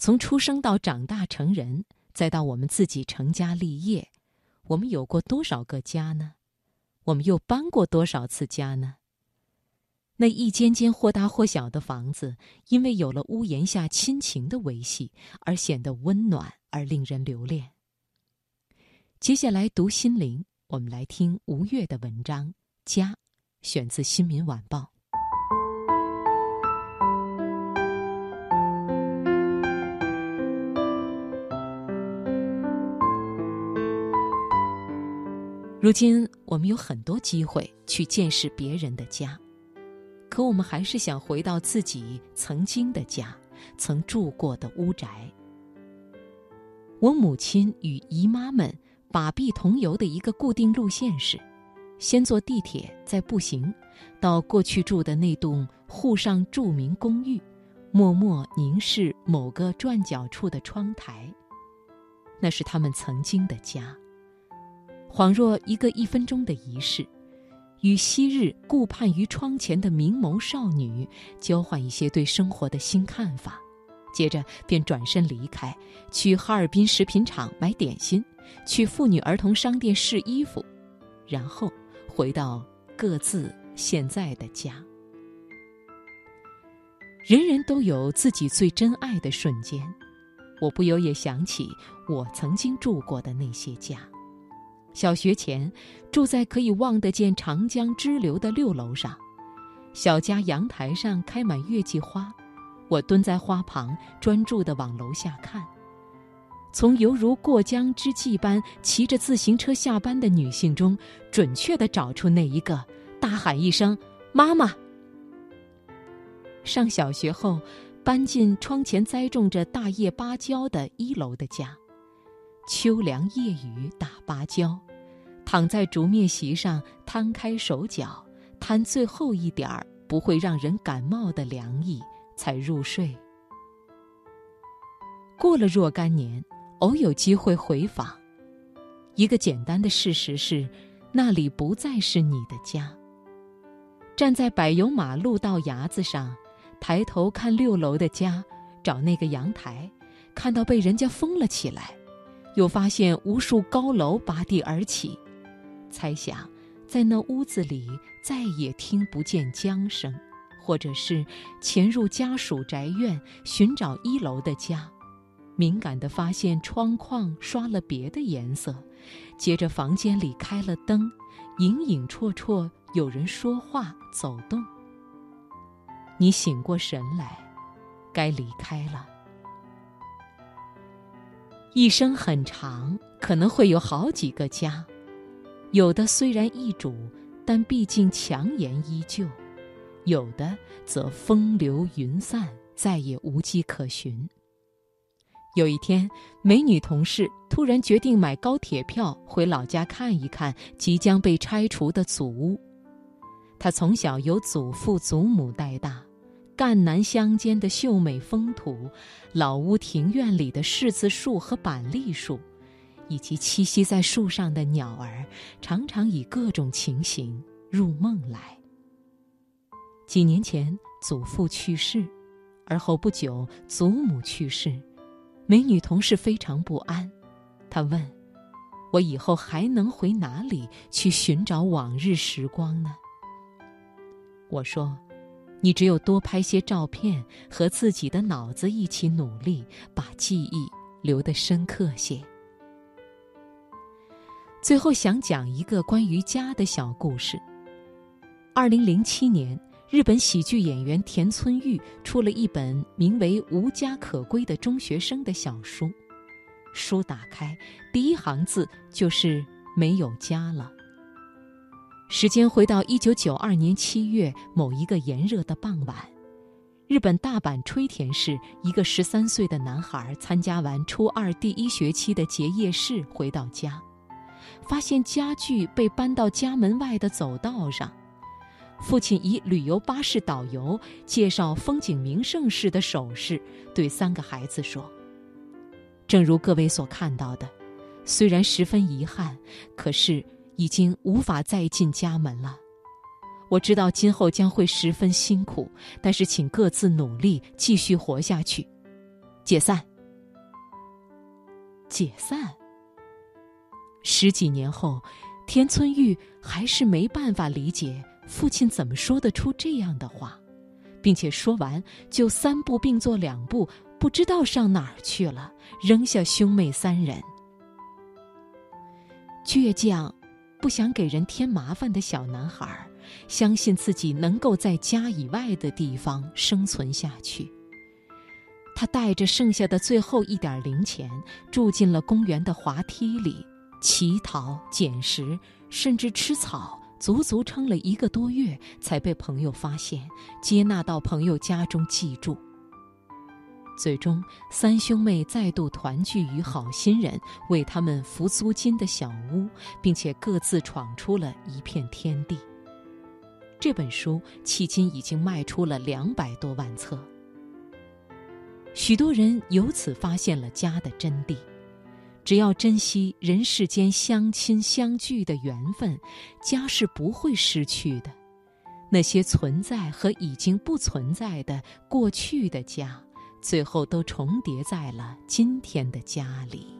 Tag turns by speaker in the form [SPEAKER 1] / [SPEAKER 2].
[SPEAKER 1] 从出生到长大成人，再到我们自己成家立业，我们有过多少个家呢？我们又搬过多少次家呢？那一间间或大或小的房子，因为有了屋檐下亲情的维系，而显得温暖而令人留恋。接下来读心灵，我们来听吴越的文章《家》，选自《新民晚报》。如今，我们有很多机会去见识别人的家，可我们还是想回到自己曾经的家，曾住过的屋宅。我母亲与姨妈们把臂同游的一个固定路线是：先坐地铁，再步行，到过去住的那栋沪上著名公寓，默默凝视某个转角处的窗台。那是他们曾经的家。恍若一个一分钟的仪式，与昔日顾盼于窗前的明眸少女交换一些对生活的新看法，接着便转身离开，去哈尔滨食品厂买点心，去妇女儿童商店试衣服，然后回到各自现在的家。人人都有自己最珍爱的瞬间，我不由也想起我曾经住过的那些家。小学前，住在可以望得见长江支流的六楼上，小家阳台上开满月季花，我蹲在花旁，专注地往楼下看。从犹如过江之鲫般骑着自行车下班的女性中，准确地找出那一个，大喊一声“妈妈”。上小学后，搬进窗前栽种着大叶芭蕉的一楼的家。秋凉夜雨打芭蕉，躺在竹篾席上，摊开手脚，摊最后一点儿不会让人感冒的凉意，才入睡。过了若干年，偶有机会回访，一个简单的事实是，那里不再是你的家。站在柏油马路道牙子上，抬头看六楼的家，找那个阳台，看到被人家封了起来。又发现无数高楼拔地而起，猜想，在那屋子里再也听不见江声，或者是潜入家属宅院寻找一楼的家，敏感地发现窗框刷了别的颜色，接着房间里开了灯，隐隐绰绰有人说话走动。你醒过神来，该离开了。一生很长，可能会有好几个家，有的虽然易主，但毕竟强颜依旧；有的则风流云散，再也无迹可寻。有一天，美女同事突然决定买高铁票回老家看一看即将被拆除的祖屋。她从小由祖父祖母带大。赣南乡间的秀美风土，老屋庭院里的柿子树和板栗树，以及栖息在树上的鸟儿，常常以各种情形入梦来。几年前，祖父去世，而后不久，祖母去世，美女同事非常不安。她问：“我以后还能回哪里去寻找往日时光呢？”我说。你只有多拍些照片，和自己的脑子一起努力，把记忆留得深刻些。最后想讲一个关于家的小故事。二零零七年，日本喜剧演员田村裕出了一本名为《无家可归的中学生》的小书，书打开，第一行字就是“没有家了”。时间回到一九九二年七月某一个炎热的傍晚，日本大阪吹田市一个十三岁的男孩参加完初二第一学期的结业式回到家，发现家具被搬到家门外的走道上。父亲以旅游巴士导游介绍风景名胜时的手势，对三个孩子说：“正如各位所看到的，虽然十分遗憾，可是。”已经无法再进家门了。我知道今后将会十分辛苦，但是请各自努力，继续活下去。解散。解散。十几年后，田村玉还是没办法理解父亲怎么说得出这样的话，并且说完就三步并作两步，不知道上哪儿去了，扔下兄妹三人。倔强、不想给人添麻烦的小男孩，相信自己能够在家以外的地方生存下去。他带着剩下的最后一点零钱，住进了公园的滑梯里。乞讨、捡食，甚至吃草，足足撑了一个多月，才被朋友发现，接纳到朋友家中寄住。最终，三兄妹再度团聚于好心人为他们付租金的小屋，并且各自闯出了一片天地。这本书迄今已经卖出了两百多万册，许多人由此发现了家的真谛。只要珍惜人世间相亲相聚的缘分，家是不会失去的。那些存在和已经不存在的过去的家，最后都重叠在了今天的家里。